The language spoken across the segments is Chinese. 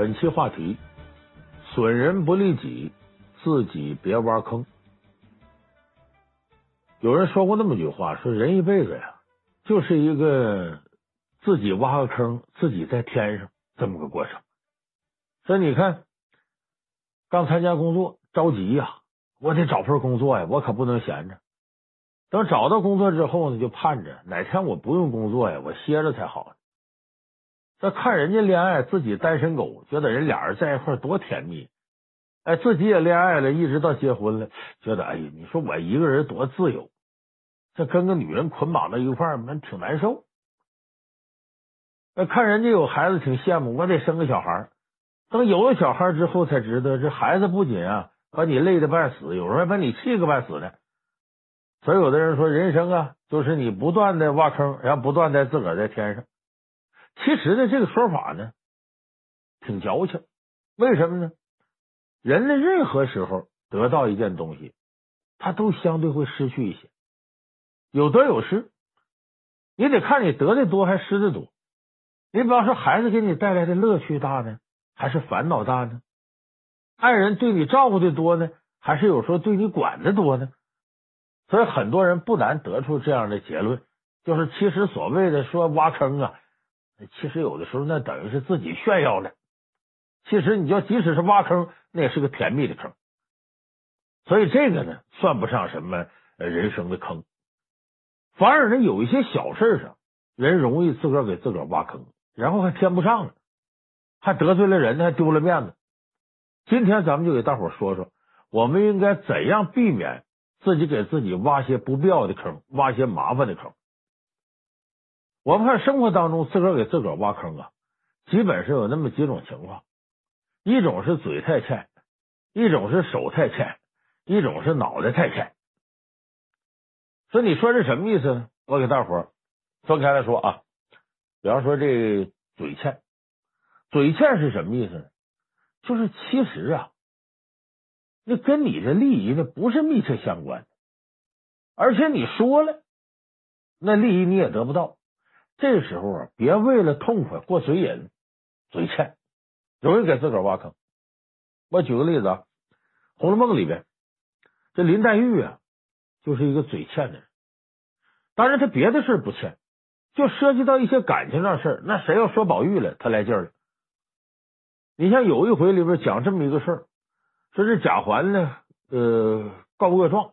本期话题：损人不利己，自己别挖坑。有人说过那么句话，说人一辈子呀，就是一个自己挖个坑，自己在天上这么个过程。所以你看，刚参加工作着急呀，我得找份工作呀，我可不能闲着。等找到工作之后呢，就盼着哪天我不用工作呀，我歇着才好。这看人家恋爱，自己单身狗，觉得人俩人在一块多甜蜜。哎，自己也恋爱了，一直到结婚了，觉得哎呀，你说我一个人多自由，这跟个女人捆绑在一块儿，那挺难受。那看人家有孩子，挺羡慕，我得生个小孩。等有了小孩之后，才知道这孩子不仅啊把你累得半死，有时候还把你气个半死呢。所以有的人说，人生啊，就是你不断的挖坑，然后不断的自个儿在填上。其实呢，这个说法呢，挺矫情。为什么呢？人的任何时候得到一件东西，他都相对会失去一些，有得有失。你得看你得的多还是失的多。你比方说，孩子给你带来的乐趣大呢，还是烦恼大呢？爱人对你照顾的多呢，还是有时候对你管的多呢？所以很多人不难得出这样的结论，就是其实所谓的说挖坑啊。其实有的时候那等于是自己炫耀呢。其实你就即使是挖坑，那也是个甜蜜的坑。所以这个呢，算不上什么人生的坑。反而呢，有一些小事上，人容易自个儿给自个儿挖坑，然后还填不上了，还得罪了人，还丢了面子。今天咱们就给大伙说说，我们应该怎样避免自己给自己挖些不必要的坑，挖些麻烦的坑。我们看生活当中，自个儿给自个儿挖坑啊，基本是有那么几种情况：一种是嘴太欠，一种是手太欠，一种是脑袋太欠。说你说这什么意思呢？我给大伙儿分开来说啊。比方说这嘴欠，嘴欠是什么意思呢？就是其实啊，那跟你的利益那不是密切相关的，而且你说了，那利益你也得不到。这时候啊，别为了痛快过嘴瘾，嘴欠，容易给自个儿挖坑。我举个例子啊，《红楼梦》里边这林黛玉啊，就是一个嘴欠的人。当然，他别的事不欠，就涉及到一些感情上的事，那谁要说宝玉了，他来劲了。你像有一回里边讲这么一个事儿，说这贾环呢，呃，告恶状，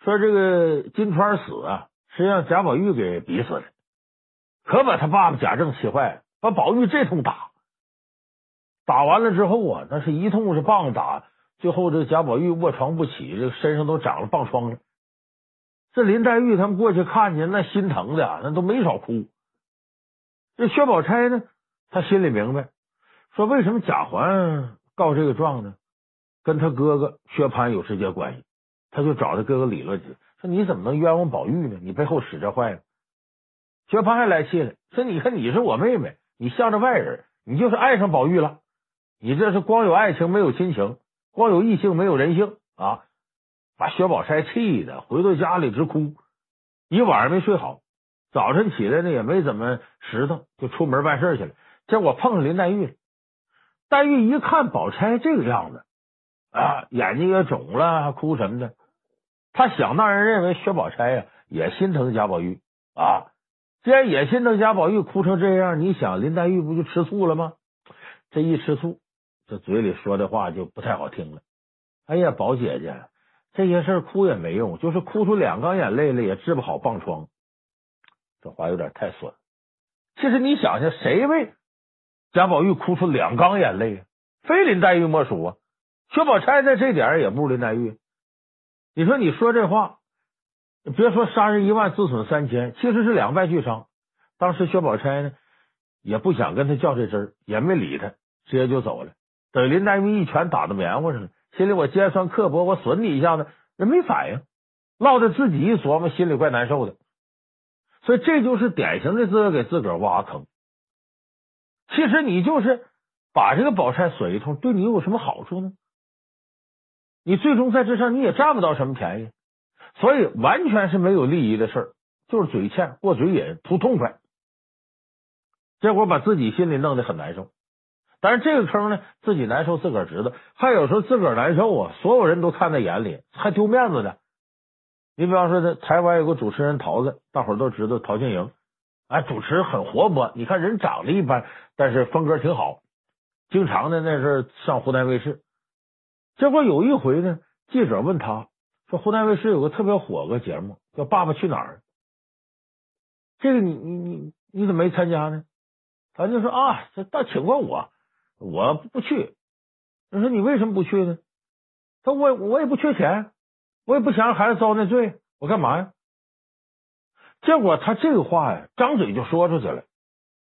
说这个金釧死啊，是让贾宝玉给逼死的。可把他爸爸贾政气坏了，把宝玉这通打，打完了之后啊，那是一通是棒打，最后这贾宝玉卧床不起，这身上都长了棒疮了。这林黛玉他们过去看见，那心疼的那都没少哭。这薛宝钗呢，他心里明白，说为什么贾环告这个状呢？跟他哥哥薛蟠有直接关系，他就找他哥哥理论去，说你怎么能冤枉宝玉呢？你背后使这坏呢。薛蟠还来气了，说：“你看你是我妹妹，你向着外人，你就是爱上宝玉了。你这是光有爱情没有亲情，光有异性没有人性啊！”把薛宝钗气的回到家里直哭，一晚上没睡好。早晨起来呢也没怎么拾掇，就出门办事去了。结果碰上林黛玉了。黛玉一看宝钗这个样子啊，眼睛也肿了，还哭什么的。他想当然认为薛宝钗呀也心疼贾宝玉啊。既然也心疼贾宝玉哭成这样，你想林黛玉不就吃醋了吗？这一吃醋，这嘴里说的话就不太好听了。哎呀，宝姐姐，这些事哭也没用，就是哭出两缸眼泪来也治不好棒疮。这话有点太损。其实你想想，谁为贾宝玉哭出两缸眼泪啊？非林黛玉莫属啊！薛宝钗在这点也不如林黛玉。你说你说这话。别说杀人一万，自损三千，其实是两败俱伤。当时薛宝钗呢，也不想跟他较这真儿，也没理他，直接就走了。等林黛玉一拳打到棉花上了，心里我尖酸刻薄，我损你一下子，人没反应，落得自己一琢磨，心里怪难受的。所以这就是典型的自个给自个儿挖坑。其实你就是把这个宝钗损一通，对你有什么好处呢？你最终在这上你也占不到什么便宜。所以完全是没有利益的事儿，就是嘴欠、过嘴瘾、图痛快，结果把自己心里弄得很难受。但是这个坑呢，自己难受自个儿知道，还有时候自个儿难受啊，所有人都看在眼里，还丢面子的。你比方说，这台湾有个主持人陶子，大伙儿都知道陶晶莹，哎，主持很活泼，你看人长得一般，但是风格挺好，经常的那是上湖南卫视。结果有一回呢，记者问他说，湖南卫视有个特别火个节目叫《爸爸去哪儿》，这个你你你你怎么没参加呢？他就说啊，这倒请过我。我不去，他说你为什么不去呢？他说我我也不缺钱，我也不想让孩子遭那罪，我干嘛呀？结果他这个话呀，张嘴就说出去了。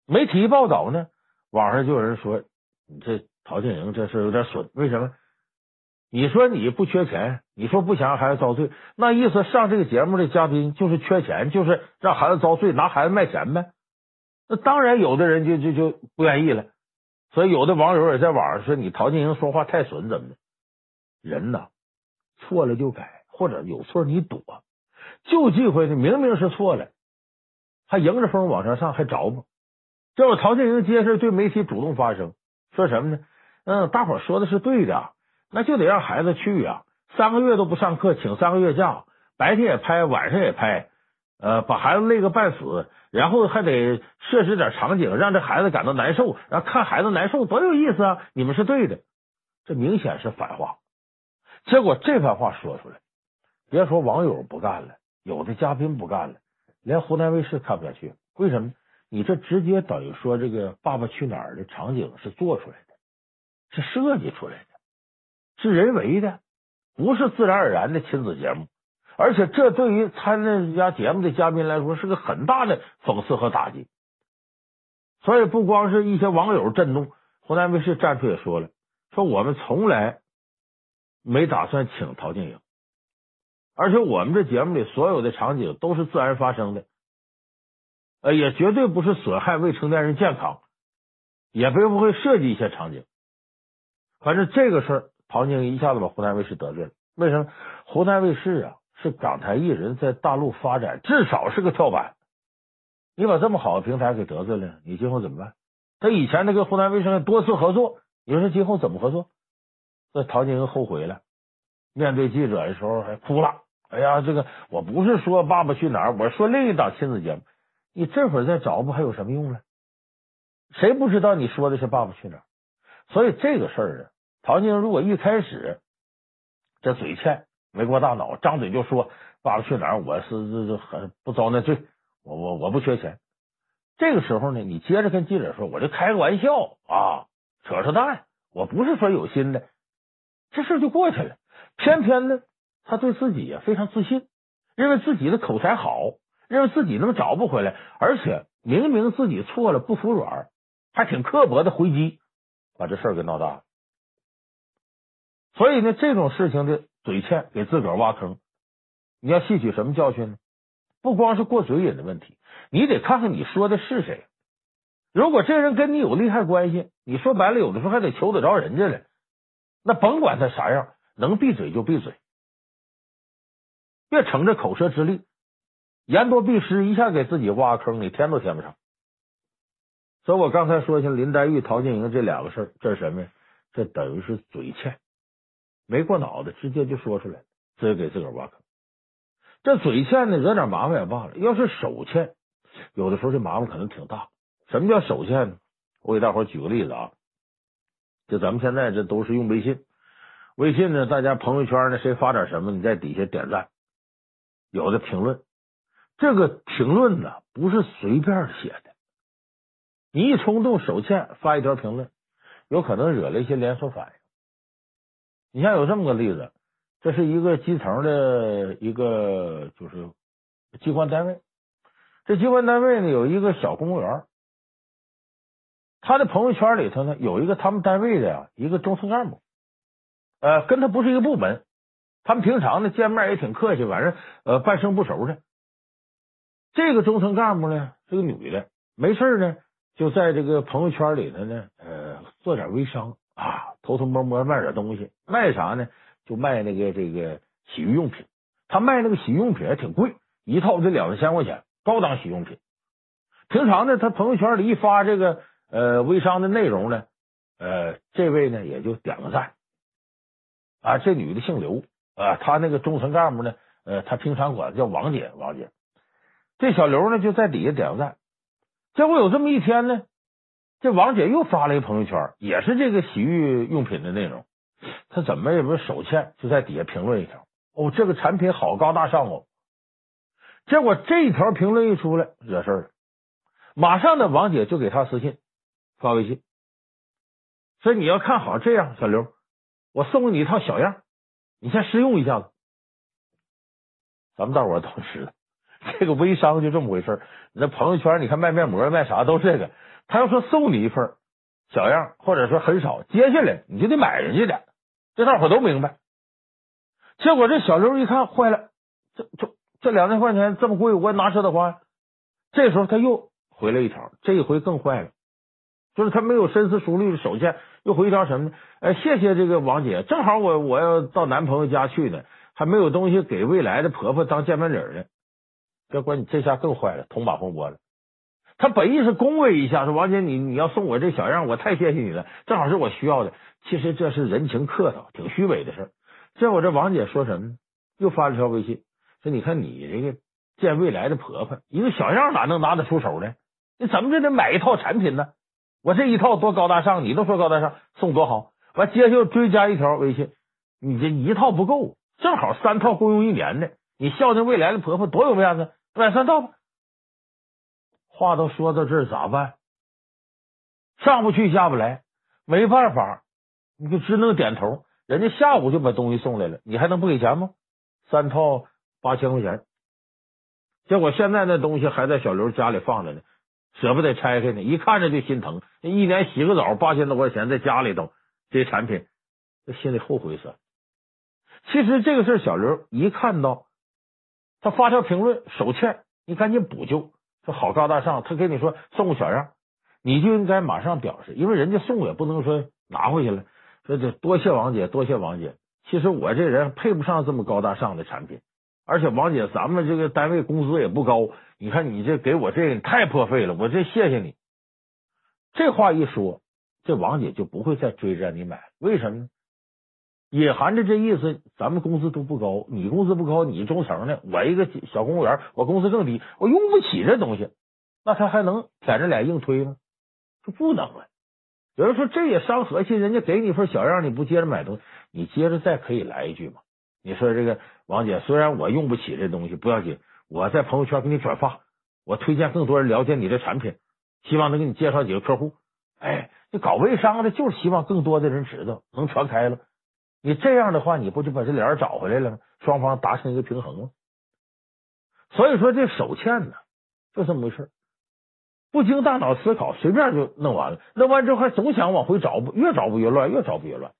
媒体一报道呢，网上就有人说你这陶晶莹这事有点损。为什么？你说你不缺钱，你说不想让孩子遭罪，那意思上这个节目的嘉宾就是缺钱，就是让孩子遭罪，拿孩子卖钱呗。那当然，有的人就就就不愿意了。所以有的网友也在网上说你陶晶莹说话太损，怎么的？人呐，错了就改，或者有错你躲，就忌讳呢。明明是错了，还迎着风往上上，还着吧。结果陶晶莹接着对媒体主动发声，说什么呢？嗯，大伙说的是对的，那就得让孩子去呀。三个月都不上课，请三个月假，白天也拍，晚上也拍，呃，把孩子累个半死。然后还得设置点场景，让这孩子感到难受，然后看孩子难受多有意思啊！你们是对的，这明显是反话。结果这番话说出来，别说网友不干了，有的嘉宾不干了，连湖南卫视看不下去。为什么？你这直接等于说这个《爸爸去哪儿》的场景是做出来的，是设计出来的，是人为的，不是自然而然的亲子节目。而且这对于参加节目的嘉宾来说是个很大的讽刺和打击，所以不光是一些网友震怒，湖南卫视站出也说了，说我们从来没打算请陶晶莹，而且我们这节目里所有的场景都是自然发生的，呃，也绝对不是损害未成年人健康，也并不会设计一些场景，反正这个事儿，陶晶莹一下子把湖南卫视得罪了。为什么？湖南卫视啊。是港台艺人在大陆发展，至少是个跳板。你把这么好的平台给得罪了，你今后怎么办？他以前那个湖南卫视多次合作，你说今后怎么合作？这陶晶莹后悔了，面对记者的时候还哭了。哎呀，这个我不是说《爸爸去哪儿》，我说另一档亲子节目。你这会儿再找不还有什么用了？谁不知道你说的是《爸爸去哪儿》？所以这个事儿啊，陶晶如果一开始这嘴欠。没过大脑，张嘴就说“爸爸去哪儿”，我是这这很不遭那罪，我我我不缺钱。这个时候呢，你接着跟记者说，我就开个玩笑啊，扯扯淡，我不是说有心的，这事就过去了。偏偏呢，他对自己也非常自信，认为自己的口才好，认为自己能找不回来，而且明明自己错了不服软，还挺刻薄的回击，把这事给闹大了。所以呢，这种事情的。嘴欠给自个儿挖坑，你要吸取什么教训呢？不光是过嘴瘾的问题，你得看看你说的是谁。如果这人跟你有利害关系，你说白了，有的时候还得求得着人家了。那甭管他啥样，能闭嘴就闭嘴，别逞着口舌之力，言多必失，一下给自己挖坑，你填都填不上。所以我刚才说像林黛玉、陶晶莹这两个事儿，这是什么呀？这等于是嘴欠。没过脑子，直接就说出来，直接给自个儿挖坑。这嘴欠呢，惹点麻烦也罢了。要是手欠，有的时候这麻烦可能挺大。什么叫手欠呢？我给大伙举个例子啊，就咱们现在这都是用微信，微信呢，大家朋友圈呢，谁发点什么，你在底下点赞，有的评论，这个评论呢，不是随便写的，你一冲动手欠发一条评论，有可能惹了一些连锁反应。你像有这么个例子，这是一个基层的一个就是机关单位，这机关单位呢有一个小公务员，他的朋友圈里头呢有一个他们单位的呀一个中层干部，呃，跟他不是一个部门，他们平常呢见面也挺客气，反正呃半生不熟的。这个中层干部呢是个女的，没事呢就在这个朋友圈里头呢呃做点微商。啊，偷偷摸摸卖点东西，卖啥呢？就卖那个这个洗浴用品。他卖那个洗浴用品还挺贵，一套得两三千块钱，高档洗浴用品。平常呢，他朋友圈里一发这个呃微商的内容呢，呃，这位呢也就点个赞。啊，这女的姓刘啊，她那个中层干部呢，呃，她平常管叫王姐，王姐。这小刘呢就在底下点个赞。结果有这么一天呢，这王姐又发了一个朋友圈，也是这个洗浴用品的内容。她怎么也不手欠，就在底下评论一条：哦，这个产品好高大上哦。结果这一条评论一出来，惹事了。马上呢，王姐就给他私信发微信，所以你要看好这样，小刘，我送给你一套小样，你先试用一下子。咱们大伙都知道，这个微商就这么回事。你那朋友圈，你看卖面膜卖啥都是这个。他要说送你一份小样，或者说很少，接下来你就得买人家的，这大伙都明白。结果这小刘一看坏了，这这。这两千块钱这么贵，我哪舍得花？这时候他又回了一条，这一回更坏了，就是他没有深思熟虑的手欠，又回一条什么呢？哎，谢谢这个王姐，正好我我要到男朋友家去呢，还没有东西给未来的婆婆当见面礼呢。结果你这下更坏了，捅马蜂窝了。他本意是恭维一下，说王姐你你要送我这小样，我太谢谢你了，正好是我需要的。其实这是人情客套，挺虚伪的事儿。结果这王姐说什么呢？又发了条微信。说你看你这个见未来的婆婆，一个小样哪能拿得出手呢？你怎么就得买一套产品呢？我这一套多高大上，你都说高大上，送多好。完，接下来追加一条微信，你这一套不够，正好三套够用一年的。你孝敬未来的婆婆多有面子，买三套吧。话都说到这儿，咋办？上不去下不来，没办法，你就只能点头。人家下午就把东西送来了，你还能不给钱吗？三套。八千块钱，结果现在那东西还在小刘家里放着呢，舍不得拆开呢，一看着就心疼。一年洗个澡八千多块钱，在家里头这些产品，这心里后悔死了。其实这个事小刘一看到他发条评论手欠，你赶紧补救，好高大上。他跟你说送个小样，你就应该马上表示，因为人家送也不能说拿回去了，说这多谢王姐，多谢王姐。其实我这人配不上这么高大上的产品。而且王姐，咱们这个单位工资也不高，你看你这给我这个太破费了，我这谢谢你。这话一说，这王姐就不会再追着你买，为什么呢？隐含着这意思，咱们工资都不高，你工资不高，你中层的，我一个小公务员，我工资更低，我用不起这东西，那他还能舔着脸硬推吗？就不能了。有人说这也伤和气，人家给你份小样，你不接着买东西，你接着再可以来一句嘛。你说这个王姐，虽然我用不起这东西，不要紧，我在朋友圈给你转发，我推荐更多人了解你的产品，希望能给你介绍几个客户。哎，你搞微商的，就是希望更多的人知道，能传开了。你这样的话，你不就把这脸找回来了吗？双方达成一个平衡了。所以说，这手欠呢，就这么回事，不经大脑思考，随便就弄完了。弄完之后还总想往回找，越找不越乱，越找不越乱。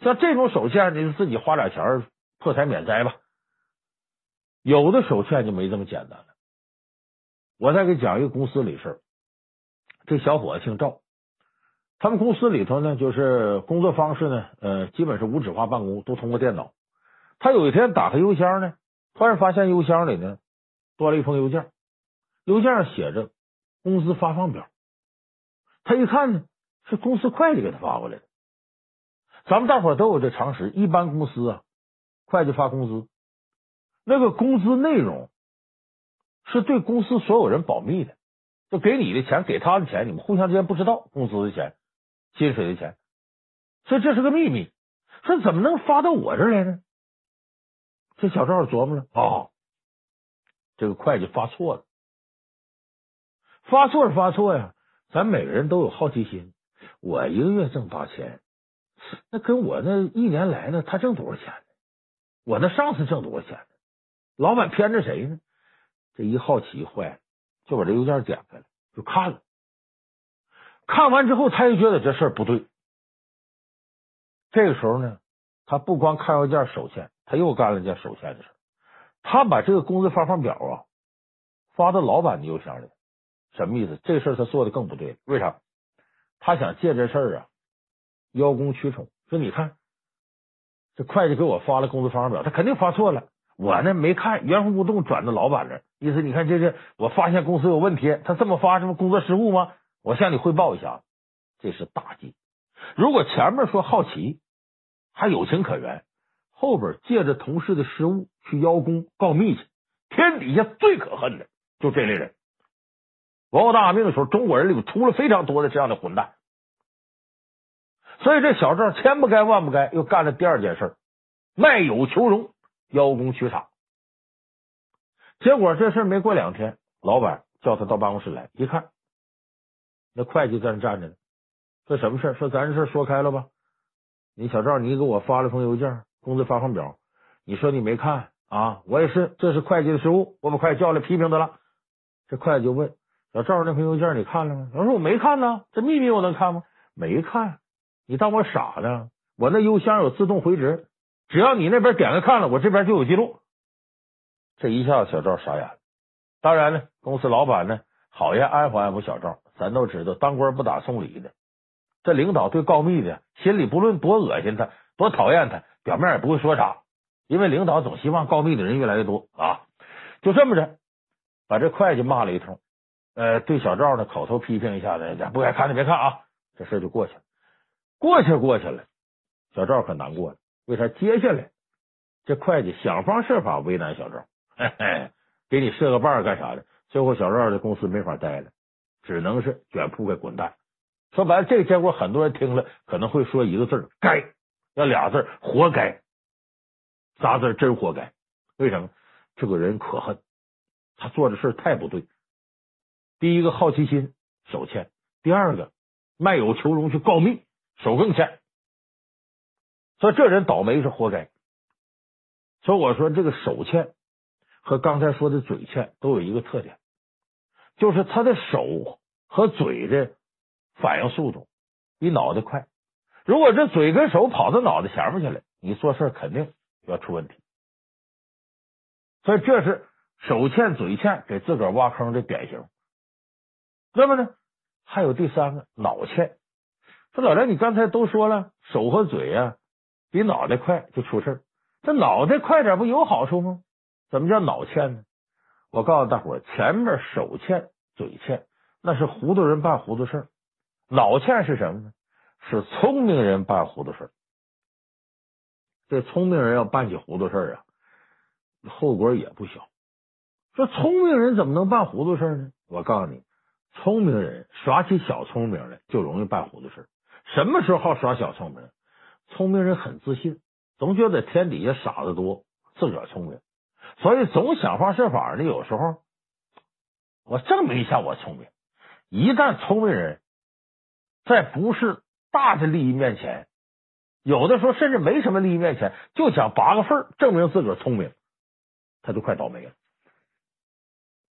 像这种手欠，你就自己花点钱破财免灾吧。有的手欠就没这么简单了。我再给讲一个公司里事儿。这小伙子姓赵，他们公司里头呢，就是工作方式呢，呃，基本是无纸化办公，都通过电脑。他有一天打开邮箱呢，突然发现邮箱里呢多了一封邮件，邮件上写着工资发放表。他一看呢，是公司会计给他发过来的。咱们大伙都有这常识，一般公司啊，会计发工资，那个工资内容是对公司所有人保密的，就给你的钱，给他的钱，你们互相之间不知道工资的钱、薪水的钱，所以这是个秘密。说怎么能发到我这儿来呢？这小赵琢磨了，哦，这个会计发错了，发错是发错呀，咱每个人都有好奇心，我一个月挣八千？那跟我那一年来呢，他挣多少钱呢？我那上司挣多少钱呢？老板偏着谁呢？这一好奇坏了，就把这邮件点开了，就看了。看完之后，他又觉得这事儿不对。这个时候呢，他不光看邮件手欠，他又干了件手欠的事。他把这个工资发放表啊发到老板的邮箱里，什么意思？这事儿他做的更不对。为啥？他想借这事儿啊。邀功取宠，说你看，这会计给我发了工资发放表，他肯定发错了。我呢没看，原封不动转到老板那，意思你看这是我发现公司有问题，他这么发，什么工作失误吗？我向你汇报一下。这是大忌。如果前面说好奇，还有情可原，后边借着同事的失误去邀功告密去，天底下最可恨的就这类人。文化大革命的时候，中国人里出了非常多的这样的混蛋，所以这小赵千不该万不该，又干了第二件事，卖友求荣，邀功取赏。结果这事没过两天，老板叫他到办公室来，一看，那会计在那站着呢。说什么事儿？说咱这事说开了吧。你小赵，你给我发了封邮件，工资发放表，你说你没看啊？我也是，这是会计的失误，我把会计叫来批评他了。这会计就问小赵，那封邮件你看了吗？他说我没看呢，这秘密我能看吗？没看，你当我傻呢？我那邮箱有自动回执，只要你那边点个看了，我这边就有记录。这一下子小赵傻眼了。当然呢，公司老板呢，好言安抚安抚小赵。咱都知道，当官不打送礼的。这领导对告密的心里不论多恶心他，多讨厌他，表面也不会说啥，因为领导总希望告密的人越来越多啊。就这么着，把这会计骂了一通，呃，对小赵呢口头批评一下子，不该看的别看啊，这事就过去了。过去过去了，小赵可难过了。为啥？接下来这会计想方设法为难小赵。嘿嘿，给你设个伴干啥的？最后小赵的公司没法待了，只能是卷铺盖滚蛋。说白了，这个结果很多人听了可能会说一个字“该”，要俩字“活该”，仨字真活该。为什么？这个人可恨，他做的事太不对。第一个好奇心手欠，第二个卖友求荣去告密手更欠，所以这人倒霉是活该。所以我说这个手欠。和刚才说的嘴欠都有一个特点，就是他的手和嘴的反应速度比脑袋快。如果这嘴跟手跑到脑袋前面去了，你做事肯定要出问题。所以这是手欠嘴欠给自个儿挖坑的典型。那么呢，还有第三个脑欠。说老梁，你刚才都说了，手和嘴呀、啊、比脑袋快就出事这脑袋快点不有好处吗？怎么叫脑欠呢？我告诉大伙儿，前面手欠、嘴欠，那是糊涂人办糊涂事儿；脑欠是什么呢？是聪明人办糊涂事儿。这聪明人要办起糊涂事儿啊，后果也不小。说聪明人怎么能办糊涂事儿呢？我告诉你，聪明人耍起小聪明来就容易办糊涂事儿。什么时候好耍小聪明？聪明人很自信，总觉得天底下傻子多，自个儿聪明。所以总想方设法的，有时候我证明一下我聪明。一旦聪明人在不是大的利益面前，有的时候甚至没什么利益面前，就想拔个份证明自个儿聪明，他就快倒霉了。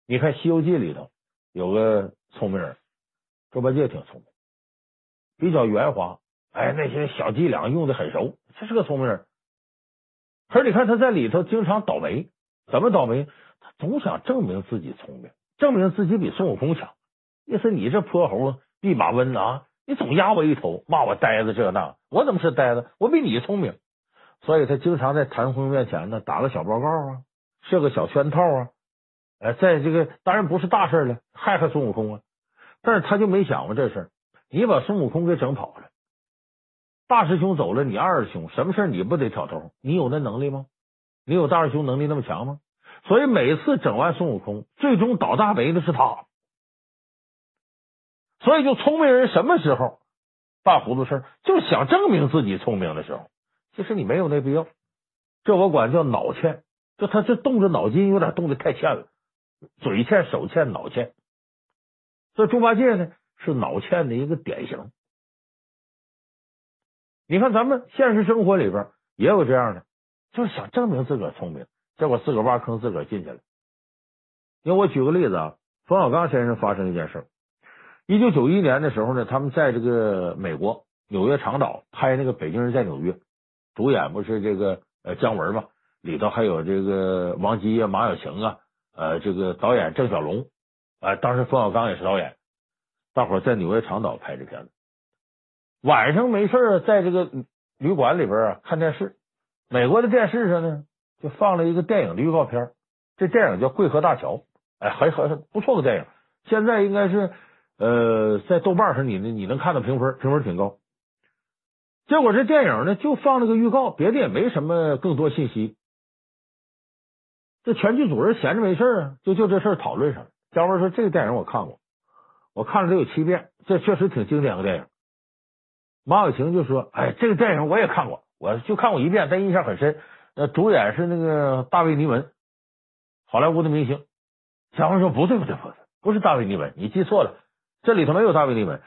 你看《西游记》里头有个聪明人，猪八戒挺聪明，比较圆滑，哎，那些小伎俩用的很熟，这是个聪明人。可是你看他在里头经常倒霉。怎么倒霉？他总想证明自己聪明，证明自己比孙悟空强。意思你这泼猴、弼马温啊，你总压我一头，骂我呆子这那，我怎么是呆子？我比你聪明。所以他经常在唐僧面前呢打个小报告啊，设个小圈套啊。哎，在这个当然不是大事了，害害孙悟空啊。但是他就没想过这事，你把孙悟空给整跑了，大师兄走了，你二师兄什么事你不得挑头？你有那能力吗？你有大师兄能力那么强吗？所以每次整完孙悟空，最终倒大霉的是他。所以，就聪明人什么时候办糊涂事就想证明自己聪明的时候，其实你没有那必要。这我管叫脑欠，就他这动着脑筋有点动的太欠了，嘴欠、手欠、脑欠。这猪八戒呢是脑欠的一个典型。你看咱们现实生活里边也有这样的。就是想证明自个儿聪明，结果自个儿挖坑，自个儿进去了。因为我举个例子啊，冯小刚先生发生一件事儿。一九九一年的时候呢，他们在这个美国纽约长岛拍那个《北京人在纽约》，主演不是这个呃姜文嘛，里头还有这个王姬啊、马晓晴啊，呃，这个导演郑晓龙，啊、当时冯小刚也是导演。大伙在纽约长岛拍这片子，晚上没事在这个旅馆里边啊看电视。美国的电视上呢，就放了一个电影的预告片，这电影叫《贵河大桥》，哎，还还不错的电影。现在应该是呃，在豆瓣上你你能看到评分，评分挺高。结果这电影呢，就放了个预告，别的也没什么更多信息。这全剧组人闲着没事啊，就就这事讨论上了。姜文说：“这个电影我看过，我看了得有七遍，这确实挺经典的电影。”马小晴就说：“哎，这个电影我也看过，我就看过一遍，但印象很深。那主演是那个大卫·尼文，好莱坞的明星。”姜文说：“不对，不对，不对，不是大卫·尼文，你记错了，这里头没有大卫·尼文，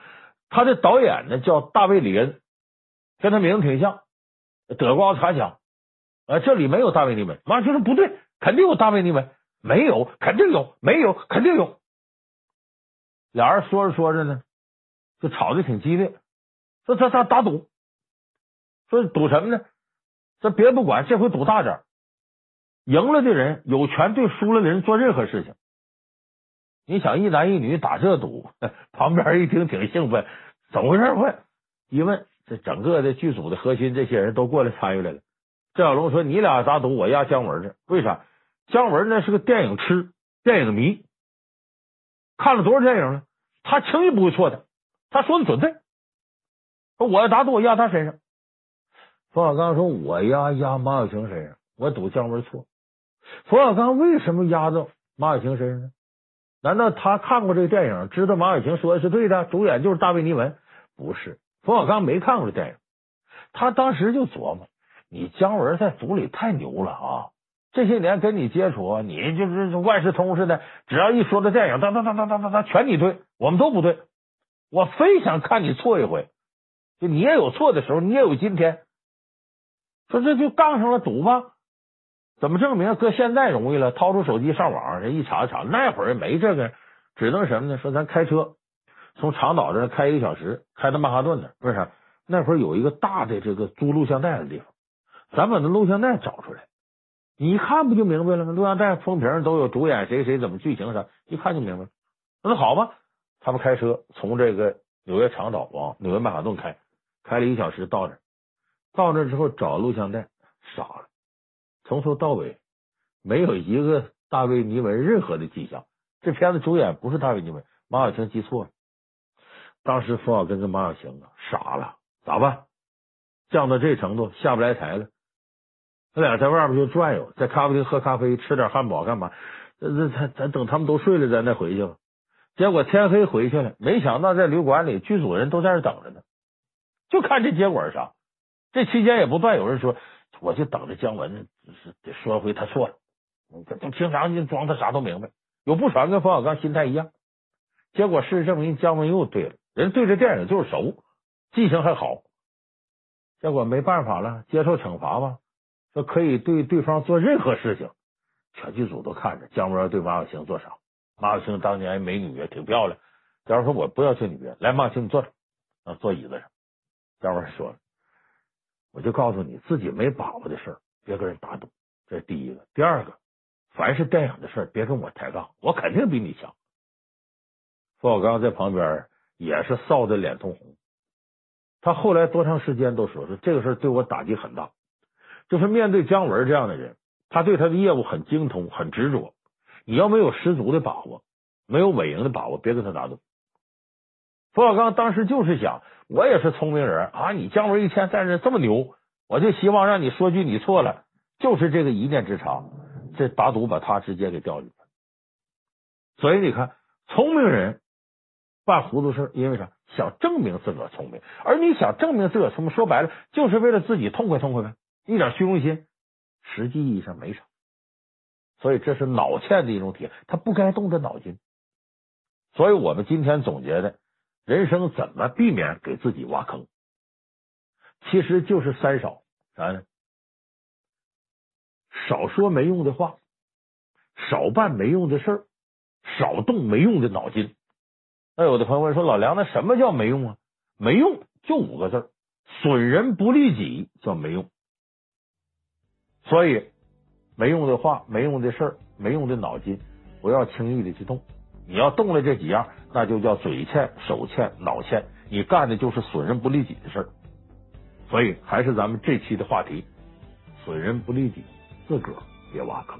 他的导演呢叫大卫·李恩。”跟他名字挺像，德国奥斯卡奖。呃，这里没有大卫尼文。马上就说不对，肯定有大卫尼文，没有，肯定有，没有，肯定有。俩人说着说着呢，就吵得挺激烈。说他他打赌，说赌什么呢？这别不管，这回赌大点，赢了的人有权对输了的人做任何事情。你想一男一女打这赌，旁边一听挺兴奋，怎么回事？问一问。这整个的剧组的核心这些人都过来参与来了。郑小龙说：“你俩打赌，我压姜文去。为啥？姜文那是个电影痴、电影迷，看了多少电影了？他轻易不会错的。他说的准对。我要打赌，我压他身上。”冯小刚说：“我压压马小晴身上，我赌姜文错。”冯小刚为什么压到马小晴身上呢？难道他看过这个电影，知道马小晴说的是对的？主演就是大卫·尼文？不是。冯小刚没看过这电影，他当时就琢磨：你姜文在组里太牛了啊！这些年跟你接触，你就是万事通似的，只要一说到电影，当当当当当当，全你对，我们都不对。我非想看你错一回，就你也有错的时候，你也有今天。说这就杠上了，赌吧？怎么证明？搁现在容易了，掏出手机上网，这一查一查，那会儿没这个，只能什么呢？说咱开车。从长岛这开一个小时，开到曼哈顿那，为啥？那会儿有一个大的这个租录像带的地方，咱把那录像带找出来，你一看不就明白了吗？录像带封皮都有主演谁谁怎么剧情啥，一看就明白了。那好吧，他们开车从这个纽约长岛往纽约曼哈顿开，开了一个小时到那，到那之后找录像带，傻了，从头到尾没有一个大卫尼文任何的迹象。这片子主演不是大卫尼文，马小晴记错了。当时冯小刚跟马小晴啊傻了，咋办？降到这程度下不来台了。他俩在外边就转悠，在咖啡厅喝咖啡，吃点汉堡干嘛？这这咱咱等他们都睡了，咱再回去吧。结果天黑回去了，没想到在旅馆里剧组人都在那等着呢，就看这结果是啥。这期间也不断有人说，我就等着姜文是得说回他错了。平常就装他啥都明白。有不少跟冯小刚心态一样。结果事实证明，姜文又对了。人对这电影就是熟，记性还好，结果没办法了，接受惩罚吧，说可以对对方做任何事情。全剧组都看着姜文对马小晴做啥？马小晴当年美女也挺漂亮。姜文说：“我不要求你别来，马小晴你坐着，啊，坐椅子上。”姜文说了：“我就告诉你，自己没把握的事儿，别跟人打赌。这是第一个。第二个，凡是电影的事儿，别跟我抬杠，我肯定比你强。”冯小刚在旁边。也是臊得脸通红。他后来多长时间都说说这个事儿对我打击很大，就是面对姜文这样的人，他对他的业务很精通、很执着。你要没有十足的把握，没有稳赢的把握，别跟他打赌。冯小刚当时就是想，我也是聪明人啊，你姜文一天在这这么牛，我就希望让你说句你错了，就是这个一念之差，这打赌把他直接给钓里了。所以你看，聪明人。办糊涂事，因为啥？想证明自个聪明，而你想证明自个聪明，说白了就是为了自己痛快痛快呗，一点虚荣心，实际意义上没啥。所以这是脑欠的一种体验，他不该动的脑筋。所以我们今天总结的，人生怎么避免给自己挖坑？其实就是三少，啥呢？少说没用的话，少办没用的事儿，少动没用的脑筋。那有的朋友问说：“老梁，那什么叫没用啊？没用就五个字，损人不利己叫没用。所以，没用的话、没用的事儿、没用的脑筋，不要轻易的去动。你要动了这几样，那就叫嘴欠、手欠、脑欠，你干的就是损人不利己的事儿。所以，还是咱们这期的话题：损人不利己，自个儿别挖坑。”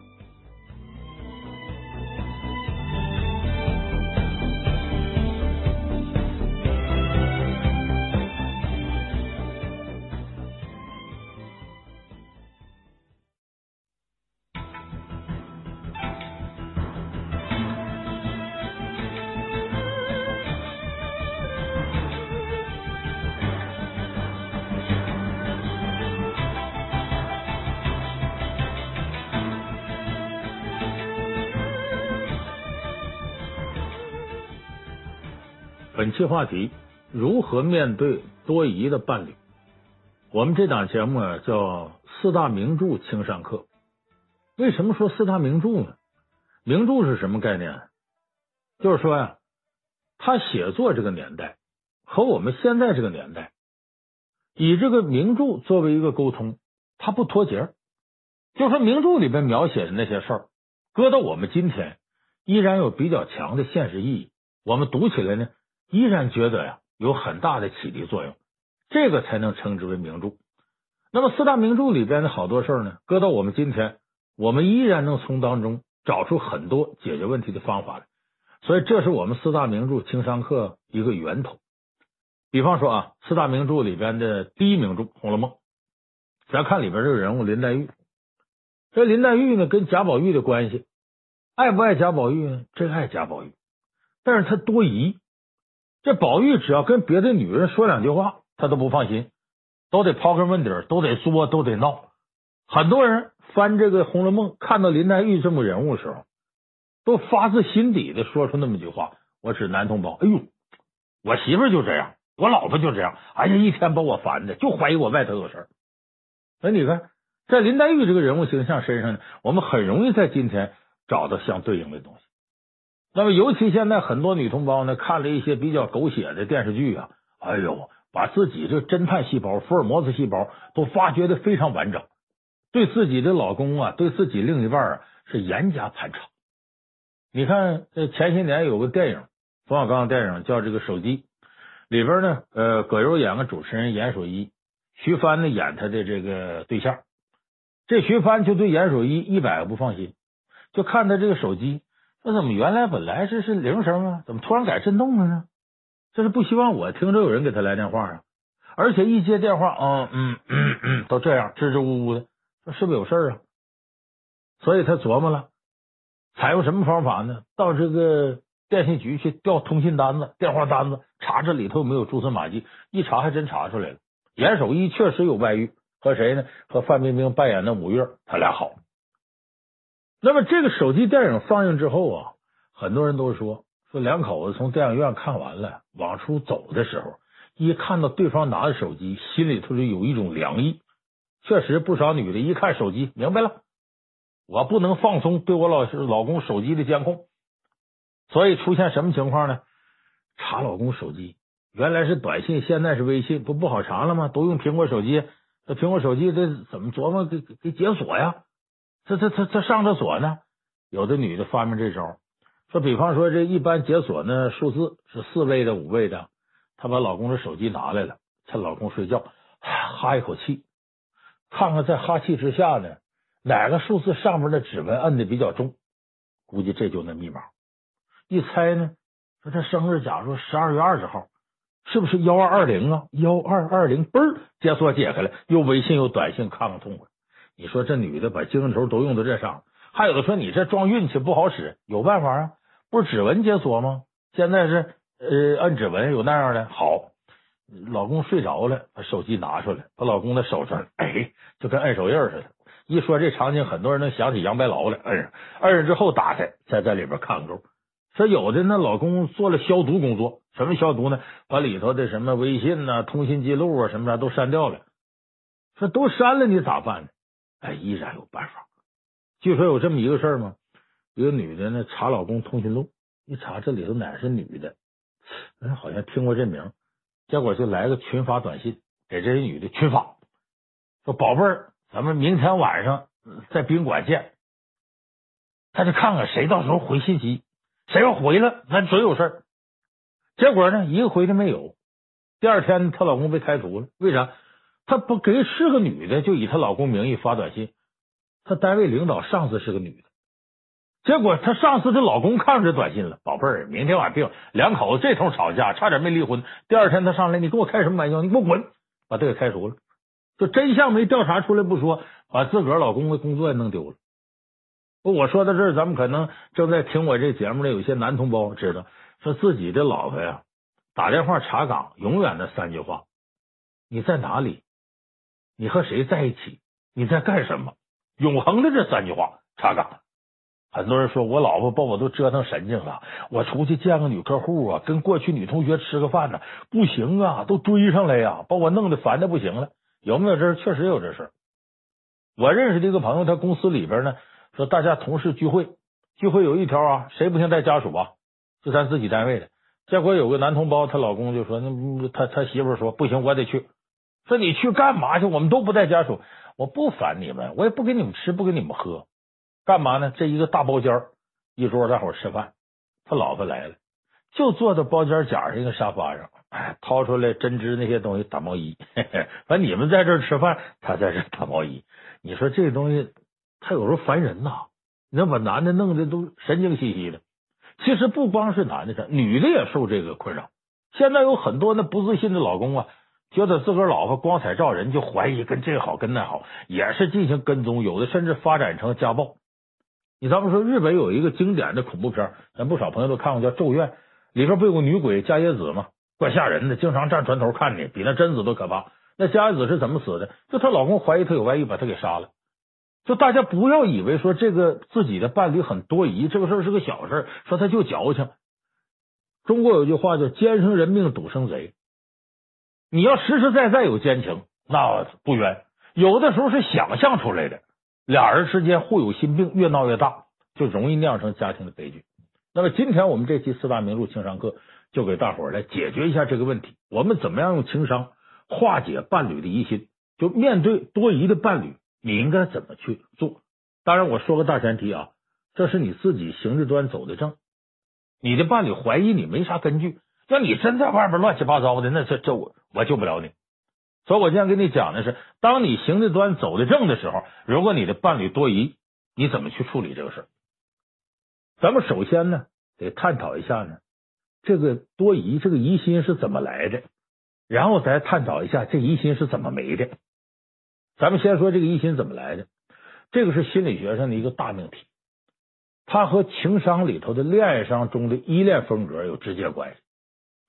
期话题：如何面对多疑的伴侣？我们这档节目啊，叫四大名著轻上课。为什么说四大名著呢？名著是什么概念？就是说呀，他写作这个年代和我们现在这个年代，以这个名著作为一个沟通，它不脱节。就说名著里边描写的那些事儿，搁到我们今天，依然有比较强的现实意义。我们读起来呢，依然觉得呀，有很大的启迪作用，这个才能称之为名著。那么四大名著里边的好多事儿呢，搁到我们今天，我们依然能从当中找出很多解决问题的方法来。所以，这是我们四大名著情商课一个源头。比方说啊，四大名著里边的第一名著《红楼梦》，咱看里边这个人物林黛玉。这林黛玉呢，跟贾宝玉的关系，爱不爱贾宝玉呢？真爱贾宝玉，但是他多疑。这宝玉只要跟别的女人说两句话，他都不放心，都得刨根问底，都得说，都得闹。很多人翻这个《红楼梦》，看到林黛玉这么人物的时候，都发自心底的说出那么句话：“我指男同胞，哎呦，我媳妇就这样，我老婆就这样，哎呀，一天把我烦的，就怀疑我外头有事儿。”哎，你看，在林黛玉这个人物形象身上呢，我们很容易在今天找到相对应的东西。那么，尤其现在很多女同胞呢，看了一些比较狗血的电视剧啊，哎呦，把自己这侦探细胞、福尔摩斯细胞都发掘的非常完整，对自己的老公啊，对自己另一半啊，是严加盘查。你看，这前些年有个电影，冯小刚的电影叫这个《手机》，里边呢，呃，葛优演个主持人严守一，徐帆呢演他的这个对象，这徐帆就对严守一一百个不放心，就看他这个手机。那怎么原来本来是是铃声啊？怎么突然改震动了呢？这是不希望我听着有人给他来电话啊！而且一接电话，嗯嗯嗯嗯，都这样支支吾吾的，说是不是有事儿啊？所以他琢磨了，采用什么方法呢？到这个电信局去调通信单子、电话单子，查这里头有没有蛛丝马迹。一查还真查出来了，严守一确实有外遇，和谁呢？和范冰冰扮演的五月，他俩好。那么这个手机电影放映之后啊，很多人都说说两口子从电影院看完了，往出走的时候，一看到对方拿着手机，心里头就有一种凉意。确实，不少女的一看手机，明白了，我不能放松对我老老公手机的监控，所以出现什么情况呢？查老公手机，原来是短信，现在是微信，不不好查了吗？都用苹果手机，这苹果手机这怎么琢磨给给解锁呀？这这这这上厕所呢？有的女的发明这招，说比方说这一般解锁呢数字是四位的五位的，她把老公的手机拿来了，趁老公睡觉哈一口气，看看在哈气之下呢哪个数字上面的指纹摁的比较重，估计这就那密码。一猜呢，说他生日假如十二月二十号，是不是幺二二零啊？幺二二零，嘣，解锁解开了，又微信又短信，看看痛快。你说这女的把精神头都用到这上，还有的说你这装运气不好使，有办法啊？不是指纹解锁吗？现在是呃按指纹有那样的。好，老公睡着了，把手机拿出来，把老公的手上，哎，就跟摁手印似的。一说这场景，很多人能想起杨白劳来。摁上，摁上之后打开，再在里边看够。说有的那老公做了消毒工作，什么消毒呢？把里头的什么微信呐、通信记录啊什么的都删掉了。说都删了，你咋办呢？哎，依然有办法。据说有这么一个事儿吗？一个女的呢，查老公通讯录，一查这里头哪是女的，好像听过这名，结果就来个群发短信给这些女的群发，说宝贝儿，咱们明天晚上在宾馆见。他就看看谁到时候回信息，谁要回了，那准有事儿。结果呢，一个回的没有。第二天，她老公被开除了，为啥？她不给是个女的，就以她老公名义发短信。她单位领导上司是个女的，结果她上司的老公看着这短信了，宝贝儿，明天晚病，两口子这通吵架，差点没离婚。第二天她上来，你跟我开什么玩笑？你给我滚！把她给开除了。就真相没调查出来不说，把自个儿老公的工作也弄丢了。我说到这儿，咱们可能正在听我这节目的有些男同胞知道，说自己的老婆呀打电话查岗，永远的三句话：你在哪里？你和谁在一起？你在干什么？永恒的这三句话，查岗。很多人说我老婆把我都折腾神经了，我出去见个女客户啊，跟过去女同学吃个饭呢，不行啊，都追上来呀，把我弄得烦的不行了。有没有这？确实有这事。我认识的一个朋友，他公司里边呢，说大家同事聚会，聚会有一条啊，谁不想带家属啊？就咱自己单位的。结果有个男同胞，她老公就说，那他他媳妇说不行，我得去。说你去干嘛去？我们都不带家属，我不烦你们，我也不给你们吃，不给你们喝。干嘛呢？这一个大包间一桌大伙吃饭，他老婆来了，就坐在包间角上一个沙发上，哎，掏出来针织那些东西打毛衣。反正你们在这吃饭，他在这打毛衣。你说这东西，他有时候烦人呐！你要把男的弄得都神经兮兮的。其实不光是男的这，女的也受这个困扰。现在有很多那不自信的老公啊，觉得自个儿老婆光彩照人，就怀疑跟这好跟那好，也是进行跟踪，有的甚至发展成家暴。你咱们说，日本有一个经典的恐怖片，咱不少朋友都看过，叫《咒怨》，里边不有个女鬼伽椰子吗？怪吓人的，经常站船头看你，比那贞子都可怕。那伽椰子是怎么死的？就她老公怀疑她有外遇，把她给杀了。就大家不要以为说这个自己的伴侣很多疑，这个事儿是个小事，说他就矫情。中国有句话叫“奸生人命，赌生贼”。你要实实在在有奸情，那不冤。有的时候是想象出来的。俩人之间互有心病，越闹越大，就容易酿成家庭的悲剧。那么，今天我们这期四大名著情商课就给大伙儿来解决一下这个问题。我们怎么样用情商化解伴侣的疑心？就面对多疑的伴侣，你应该怎么去做？当然，我说个大前提啊，这是你自己行得端，走得正。你的伴侣怀疑你没啥根据，要你真在外边乱七八糟的，那这这我我救不了你。所以，我今天跟你讲的是，当你行得端、走得正的时候，如果你的伴侣多疑，你怎么去处理这个事儿？咱们首先呢，得探讨一下呢，这个多疑、这个疑心是怎么来的，然后再探讨一下这疑心是怎么没的。咱们先说这个疑心怎么来的，这个是心理学上的一个大命题，它和情商里头的恋爱商中的依恋风格有直接关系。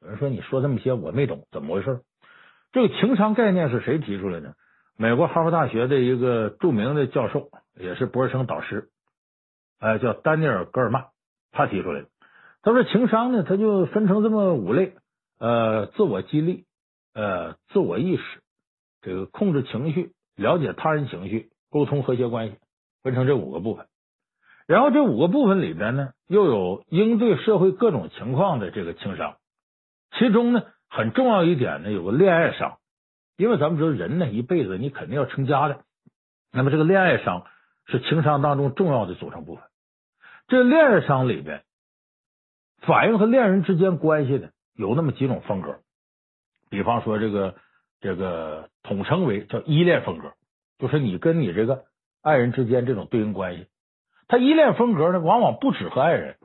有人说，你说这么些我没懂，怎么回事？这个情商概念是谁提出来的？美国哈佛大学的一个著名的教授，也是博士生导师，呃，叫丹尼尔·戈尔曼，他提出来的。他说情商呢，他就分成这么五类：呃，自我激励，呃，自我意识，这个控制情绪，了解他人情绪，沟通和谐关系，分成这五个部分。然后这五个部分里边呢，又有应对社会各种情况的这个情商，其中呢。很重要一点呢，有个恋爱商，因为咱们知道人呢，一辈子你肯定要成家的，那么这个恋爱商是情商当中重要的组成部分。这恋爱商里边反映和恋人之间关系的有那么几种风格，比方说这个这个统称为叫依恋风格，就是你跟你这个爱人之间这种对应关系。他依恋风格呢，往往不止和爱人，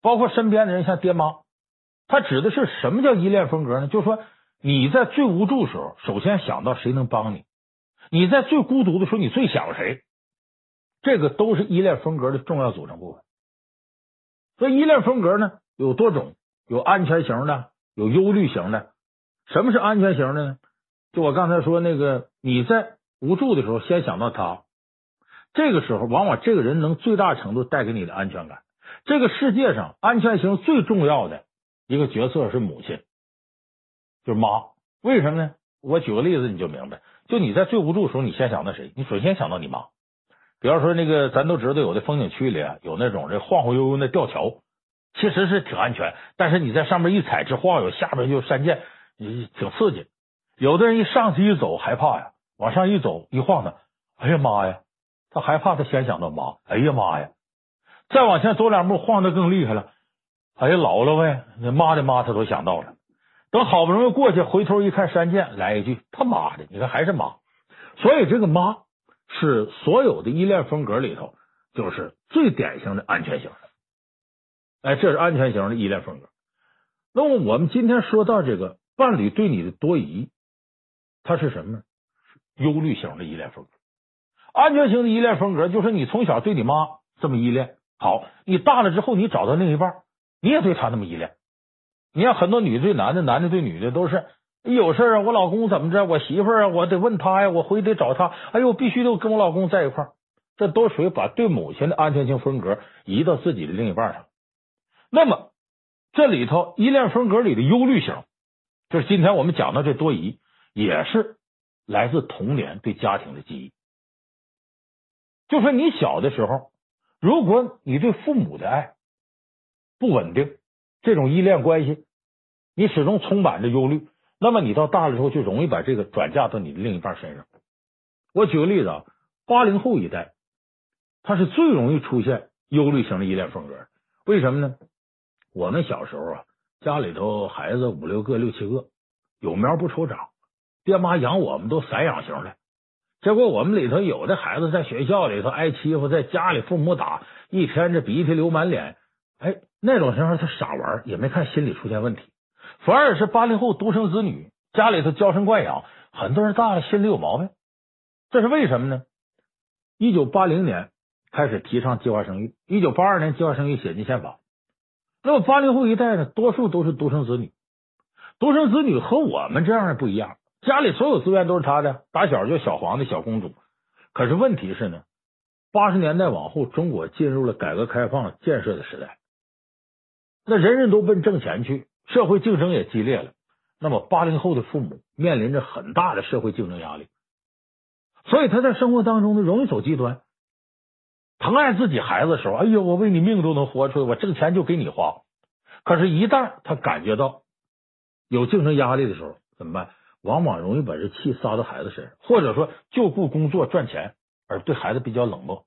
包括身边的人，像爹妈。他指的是什么叫依恋风格呢？就是说你在最无助时候，首先想到谁能帮你；你在最孤独的时候，你最想谁。这个都是依恋风格的重要组成部分。所以依恋风格呢有多种，有安全型的，有忧虑型的。什么是安全型的呢？就我刚才说那个，你在无助的时候先想到他，这个时候往往这个人能最大程度带给你的安全感。这个世界上安全型最重要的。一个角色是母亲，就是妈。为什么呢？我举个例子你就明白。就你在最无助的时候，你先想到谁？你首先想到你妈。比方说那个，咱都知道有的风景区里啊，有那种这晃晃悠悠的吊桥，其实是挺安全。但是你在上面一踩直晃悠，下边就山涧，你挺刺激。有的人一上去一走害怕呀，往上一走一晃他，哎呀妈呀，他害怕，他先想到妈，哎呀妈呀，再往前走两步晃得更厉害了。哎呀，老了呗，那妈的妈他都想到了。等好不容易过去，回头一看山涧，来一句他妈的，你看还是妈。所以这个妈是所有的依恋风格里头，就是最典型的安全型的。哎，这是安全型的依恋风格。那么我们今天说到这个伴侣对你的多疑，它是什么呢？忧虑型的依恋风格。安全型的依恋风格就是你从小对你妈这么依恋，好，你大了之后你找到另一半。你也对他那么依恋，你看很多女对男的，男的对女的都是有事啊，我老公怎么着，我媳妇啊，我得问他呀，我回去得找他，哎呦，必须得跟我老公在一块儿。这都属于把对母亲的安全性分隔移到自己的另一半上。那么这里头依恋分隔里的忧虑型，就是今天我们讲到这多疑，也是来自童年对家庭的记忆。就说你小的时候，如果你对父母的爱不稳定，这种依恋关系，你始终充满着忧虑，那么你到大了之后就容易把这个转嫁到你的另一半身上。我举个例子啊，八零后一代，他是最容易出现忧虑型的依恋风格。为什么呢？我们小时候啊，家里头孩子五六个、六七个，有苗不愁长，爹妈养我们都散养型的。结果我们里头有的孩子在学校里头挨欺负，在家里父母打，一天这鼻涕流满脸。哎，那种时候他傻玩，也没看心理出现问题。反而是八零后独生子女，家里头娇生惯养，很多人大了心里有毛病。这是为什么呢？一九八零年开始提倡计划生育，一九八二年计划生育写进宪法。那么八零后一代呢，多数都是独生子女。独生子女和我们这样的不一样，家里所有资源都是他的，打小就小皇帝、小公主。可是问题是呢，八十年代往后，中国进入了改革开放建设的时代，那人人都奔挣钱去，社会竞争也激烈了。那么八零后的父母面临着很大的社会竞争压力。所以他在生活当中呢，容易走极端。疼爱自己孩子的时候，哎呦，我为你命都能豁出去，我挣钱就给你花。可是，一旦他感觉到有竞争压力的时候，怎么办？往往容易把这气撒到孩子身上，或者说就顾工作赚钱，而对孩子比较冷漠。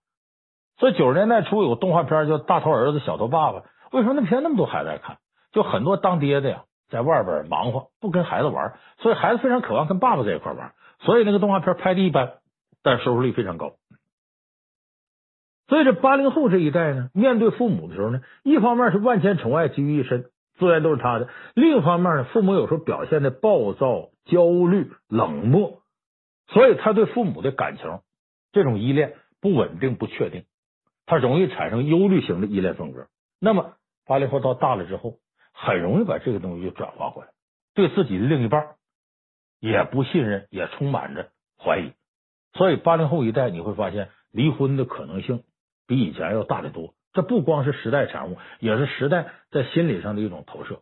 所以九十年代初有个动画片叫《大头儿子小头爸爸》，为什么那片那么多孩子爱看？就很多当爹的呀，在外边忙活，不跟孩子玩，所以孩子非常渴望跟爸爸在一块玩。所以那个动画片拍的一般。但收视率非常高，所以这八零后这一代呢，面对父母的时候呢，一方面是万千宠爱集于一身，资源都是他的；另一方面呢，父母有时候表现的暴躁、焦虑、冷漠，所以他对父母的感情这种依恋不稳定、不确定，他容易产生忧虑型的依恋风格。那么八零后到大了之后，很容易把这个东西就转化过来，对自己的另一半也不信任，也充满着怀疑。所以八零后一代你会发现离婚的可能性比以前要大得多。这不光是时代产物，也是时代在心理上的一种投射。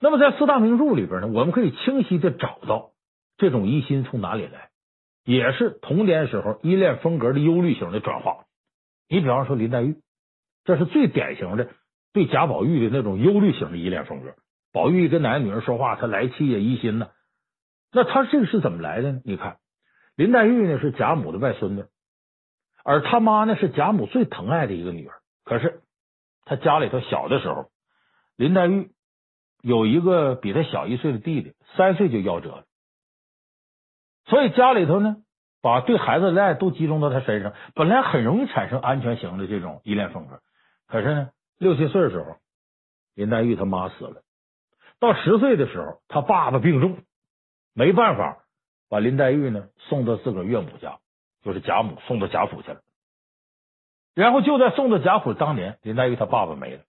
那么在四大名著里边呢，我们可以清晰的找到这种疑心从哪里来，也是童年时候依恋风格的忧虑型的转化。你比方说林黛玉，这是最典型的对贾宝玉的那种忧虑型的依恋风格。宝玉跟哪个女人说话，他来气呀，疑心呢。那他这个是怎么来的呢？你看。林黛玉呢是贾母的外孙女，而他妈呢是贾母最疼爱的一个女儿。可是他家里头小的时候，林黛玉有一个比他小一岁的弟弟，三岁就夭折了。所以家里头呢，把对孩子的爱都集中到他身上，本来很容易产生安全型的这种依恋风格。可是呢，六七岁的时候，林黛玉他妈死了，到十岁的时候，他爸爸病重，没办法。把林黛玉呢送到自个儿岳母家，就是贾母送到贾府去了。然后就在送到贾府当年，林黛玉她爸爸没了，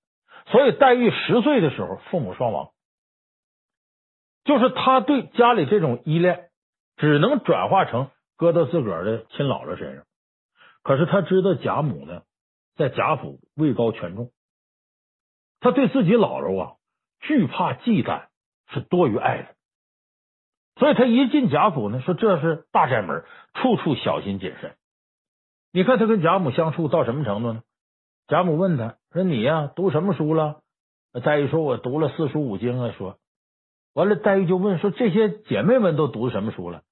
所以黛玉十岁的时候父母双亡。就是他对家里这种依恋，只能转化成搁到自个儿的亲姥姥身上。可是他知道贾母呢在贾府位高权重，他对自己姥姥啊惧怕忌惮是多于爱的。所以他一进贾府呢，说这是大宅门，处处小心谨慎。你看他跟贾母相处到什么程度呢？贾母问他说：“你呀，读什么书了？”黛玉说：“我读了四书五经啊。”说完了，黛玉就问说：“这些姐妹们都读什么书了？”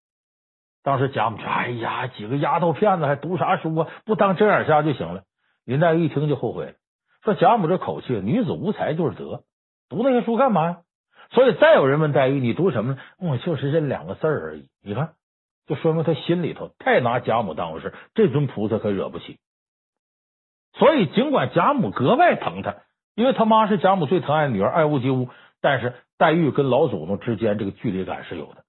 当时贾母说：“哎呀，几个丫头片子还读啥书啊？不当睁眼瞎就行了。”林黛玉一听就后悔了，说：“贾母这口气，女子无才就是德，读那些书干嘛呀？”所以，再有人问黛玉：“你读什么呢？”我就是这两个字而已。你看，就说明他心里头太拿贾母当回事，这尊菩萨可惹不起。所以，尽管贾母格外疼他，因为他妈是贾母最疼爱的女儿，爱屋及乌，但是黛玉跟老祖宗之间这个距离感是有的。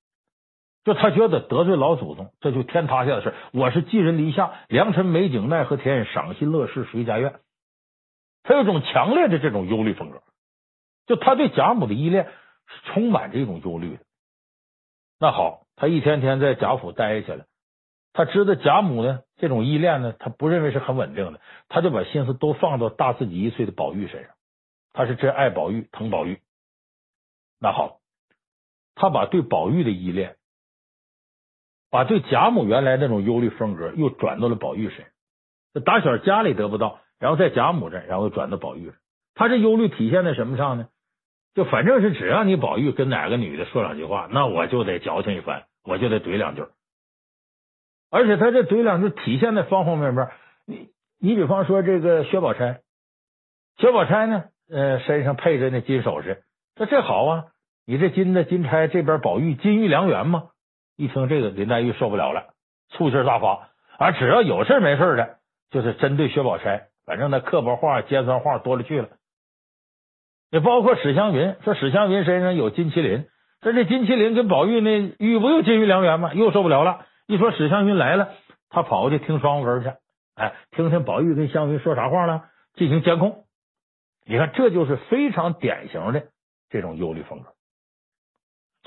就他觉得得罪老祖宗，这就天塌下的事。我是寄人篱下，良辰美景奈何天，赏心乐事谁家院。他有种强烈的这种忧虑风格，就他对贾母的依恋。是充满这种忧虑的。那好，他一天天在贾府待下来，他知道贾母呢这种依恋呢，他不认为是很稳定的，他就把心思都放到大自己一岁的宝玉身上。他是真爱宝玉，疼宝玉。那好，他把对宝玉的依恋，把对贾母原来那种忧虑风格又转到了宝玉身上。打小家里得不到，然后在贾母这，然后转到宝玉。他这忧虑体现在什么上呢？就反正是只要你宝玉跟哪个女的说两句话，那我就得矫情一番，我就得怼两句。而且他这怼两句体现在方方面面。你你比方说这个薛宝钗，薛宝钗呢，呃，身上配着那金首饰，说这好啊，你这金的金钗这边宝玉金玉良缘嘛。一听这个，林黛玉受不了了，醋劲大发。而只要有事没事的，就是针对薛宝钗，反正那刻薄话、尖酸话多了去了。也包括史湘云，说史湘云身上有金麒麟，说这金麒麟跟宝玉那玉不又金玉良缘吗？又受不了了。一说史湘云来了，他跑过去听双簧根去，哎，听听宝玉跟湘云说啥话了，进行监控。你看，这就是非常典型的这种忧虑风格。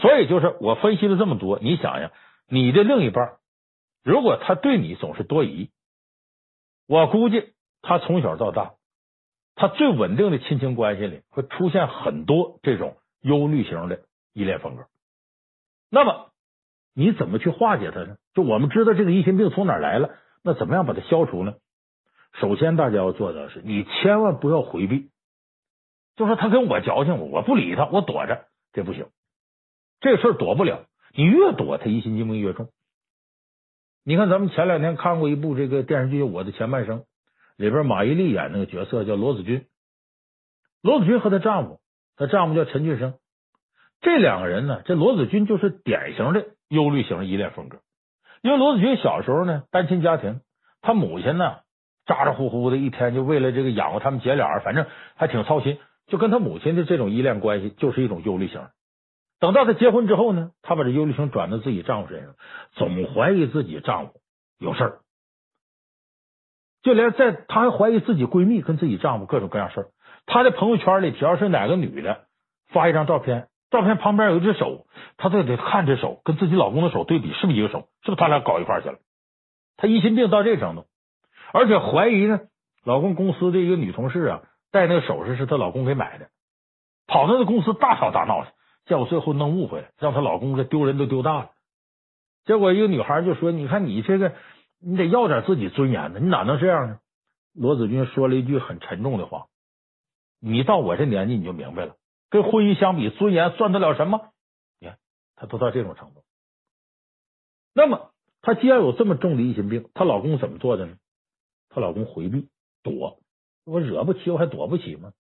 所以，就是我分析了这么多，你想想，你的另一半如果他对你总是多疑，我估计他从小到大，他最稳定的亲情关系里会出现很多这种忧虑型的依恋风格。那么，你怎么去化解它呢？就我们知道这个疑心病从哪来了，那怎么样把它消除呢？首先，大家要做的是，你千万不要回避，就说他跟我矫情，我不理他，我躲着，这不行。这事儿躲不了，你越躲，他疑心病越重。你看，咱们前两天看过一部这个电视剧《我的前半生》，里边马伊琍演那个角色叫罗子君，罗子君和她丈夫，她丈夫叫陈俊生，这两个人呢，这罗子君就是典型的。忧虑型依恋风格，因为罗子君小时候呢，单亲家庭，他母亲呢咋咋呼呼的，一天就为了这个养活他们姐俩，反正还挺操心，就跟他母亲的这种依恋关系就是一种忧虑型。等到她结婚之后呢，她把这忧虑型转到自己丈夫身上，总怀疑自己丈夫有事儿，就连在她还怀疑自己闺蜜跟自己丈夫各种各样事儿。她的朋友圈里，只要是哪个女的发一张照片。照片旁边有一只手，她就得看这手跟自己老公的手对比，是不是一个手？是不是他俩搞一块去了？她疑心病到这程度，而且怀疑呢，老公公司的一个女同事啊，戴那个首饰是她老公给买的，跑到那公司大吵大闹去，结果最后弄误会，让她老公这丢人都丢大了。结果一个女孩就说：“你看你这个，你得要点自己尊严呢，你哪能这样呢？”罗子君说了一句很沉重的话：“你到我这年纪你就明白了。”跟婚姻相比，尊严算得了什么？你看，她都到这种程度。那么，她既然有这么重的疑心病，她老公怎么做的呢？她老公回避躲，我惹不起，我还躲不起吗？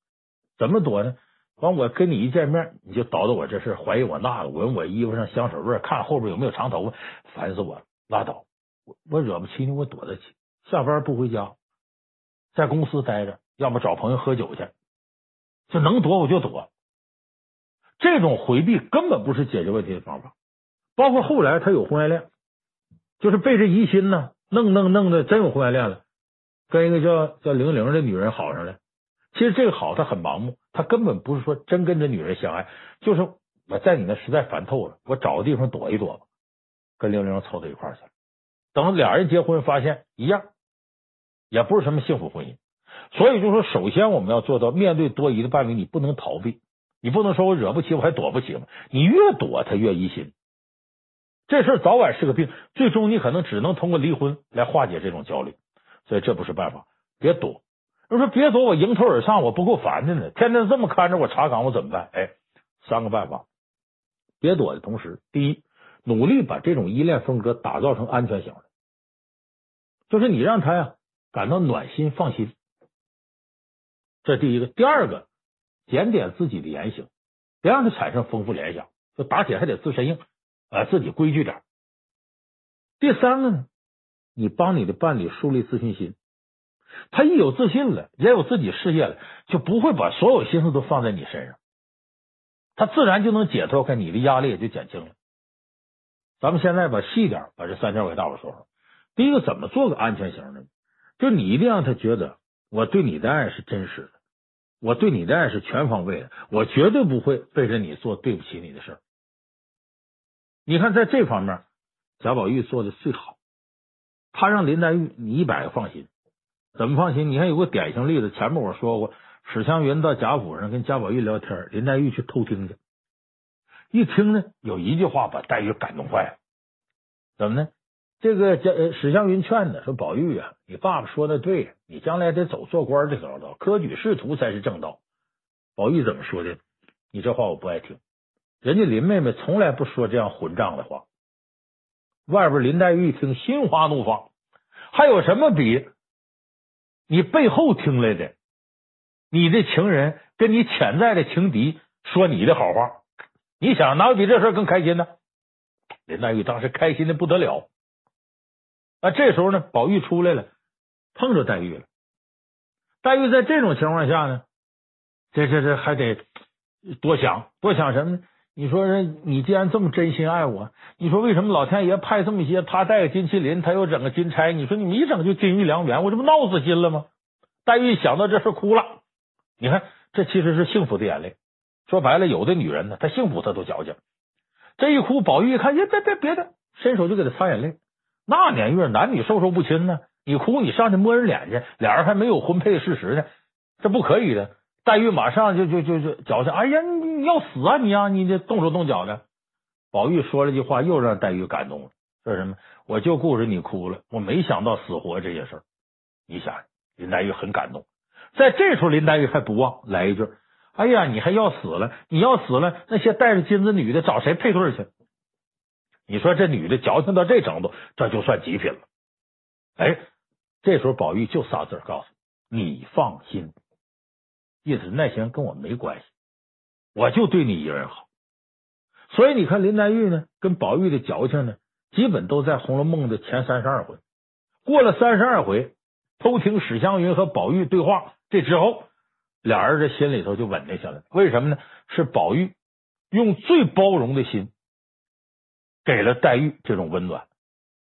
怎么躲呢？完，我跟你一见面，你就叨叨我这事，怀疑我那个，闻我衣服上香水味，看后边有没有长头发，烦死我了。拉倒，我我惹不起你，我躲得起。下班不回家，在公司待着，要么找朋友喝酒去，就能躲我就躲。这种回避根本不是解决问题的方法，包括后来他有婚外恋，就是被这疑心呢弄弄弄的真有婚外恋了，跟一个叫叫玲玲的女人好上了。其实这个好他很盲目，他根本不是说真跟这女人相爱，就是我在你那实在烦透了，我找个地方躲一躲吧，跟玲玲凑到一块儿去了。等俩人结婚，发现一样，也不是什么幸福婚姻。所以就说，首先我们要做到面对多疑的伴侣，你不能逃避。你不能说我惹不起，我还躲不起吗？你越躲他越疑心，这事早晚是个病，最终你可能只能通过离婚来化解这种焦虑，所以这不是办法。别躲，我说别躲，我迎头而上，我不够烦的呢。天天这么看着我查岗，我怎么办？哎，三个办法。别躲的同时，第一，努力把这种依恋风格打造成安全型的，就是你让他呀感到暖心放心，这第一个。第二个。检点自己的言行，别让他产生丰富联想。就打铁还得自身硬，啊，自己规矩点。第三个呢，你帮你的伴侣树立自信心，他一有自信了，也有自己事业了，就不会把所有心思都放在你身上，他自然就能解脱开，你的压力也就减轻了。咱们现在把细点把这三条给大伙说说。第一个，怎么做个安全型的？就你一定让他觉得我对你的爱是真实的。我对你的爱是全方位的，我绝对不会背着你做对不起你的事儿。你看，在这方面，贾宝玉做的最好，他让林黛玉你一百个放心，怎么放心？你看有个典型例子，前面我说过，史湘云到贾府上跟贾宝玉聊天，林黛玉去偷听去，一听呢，有一句话把黛玉感动坏了，怎么呢？这个贾史湘云劝他说：“宝玉啊，你爸爸说的对，你将来得走做官这条道，科举仕途才是正道。”宝玉怎么说的？你这话我不爱听。人家林妹妹从来不说这样混账的话。外边林黛玉一听，心花怒放。还有什么比你背后听来的，你的情人跟你潜在的情敌说你的好话？你想哪有比这事更开心呢？林黛玉当时开心的不得了。啊，这时候呢，宝玉出来了，碰着黛玉了。黛玉在这种情况下呢，这这这还得多想多想什么呢？你说人，你既然这么真心爱我，你说为什么老天爷派这么些？他带个金麒麟，他又整个金钗，你说你一整就金玉良缘，我这不闹死心了吗？黛玉想到这事哭了。你看，这其实是幸福的眼泪。说白了，有的女人呢，她幸福她都矫情。这一哭，宝玉一看，呀，别别别的，伸手就给她擦眼泪。那年月，男女授受不亲呢。你哭，你上去摸人脸去，俩人还没有婚配事实呢，这不可以的。黛玉马上就就就就矫情，哎呀，你要死啊你啊，你这动手动脚的。宝玉说了句话，又让黛玉感动了，说什么？我就顾着你哭了，我没想到死活这些事儿。你想，林黛玉很感动。在这时候，林黛玉还不忘来一句：“哎呀，你还要死了？你要死了，那些带着金子女的找谁配对去？”你说这女的矫情到这程度，这就算极品了。哎，这时候宝玉就仨字告诉你：你放心。意思那些跟我没关系，我就对你一个人好。所以你看林黛玉呢，跟宝玉的矫情呢，基本都在《红楼梦》的前三十二回。过了三十二回，偷听史湘云和宝玉对话，这之后俩人这心里头就稳定下来。为什么呢？是宝玉用最包容的心。给了黛玉这种温暖，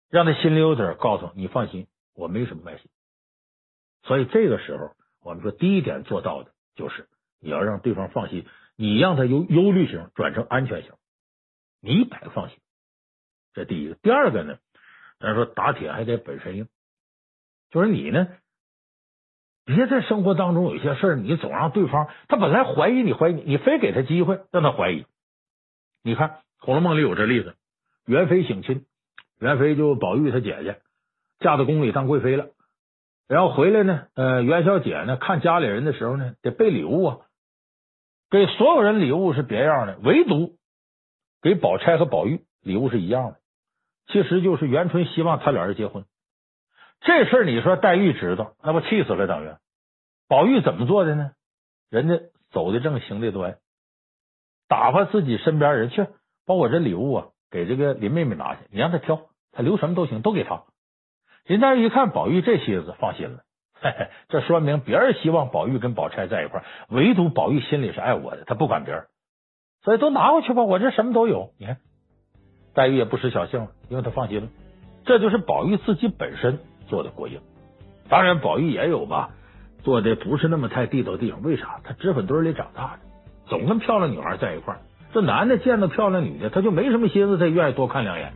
让她心里有底，告诉你放心，我没什么坏心。所以这个时候，我们说第一点做到的就是你要让对方放心，你让他由忧虑型转成安全型，你一百放心。这第一个，第二个呢，咱说打铁还得本身硬，就是你呢，别在生活当中有些事你总让对方他本来怀疑你怀疑你，你非给他机会让他怀疑。你看《红楼梦》里有这例子。元妃省亲，元妃就宝玉他姐姐嫁到宫里当贵妃了，然后回来呢，呃，元宵节呢，看家里人的时候呢，得备礼物啊，给所有人礼物是别样的，唯独给宝钗和宝玉礼物是一样的，其实就是元春希望他俩人结婚。这事你说黛玉知道，那不气死了等于。宝玉怎么做的呢？人家走的正，行的端，打发自己身边人去把我这礼物啊。给这个林妹妹拿去，你让她挑，她留什么都行，都给她。林黛玉一看宝玉这心思，放心了，嘿嘿，这说明别人希望宝玉跟宝钗在一块儿，唯独宝玉心里是爱我的，他不管别人，所以都拿回去吧，我这什么都有。你看，黛玉也不失小性了，因为她放心了。这就是宝玉自己本身做的过硬。当然，宝玉也有吧，做的不是那么太地道地方。为啥？他脂粉堆里长大的，总跟漂亮女孩在一块儿。这男的见到漂亮女的，他就没什么心思，他愿意多看两眼。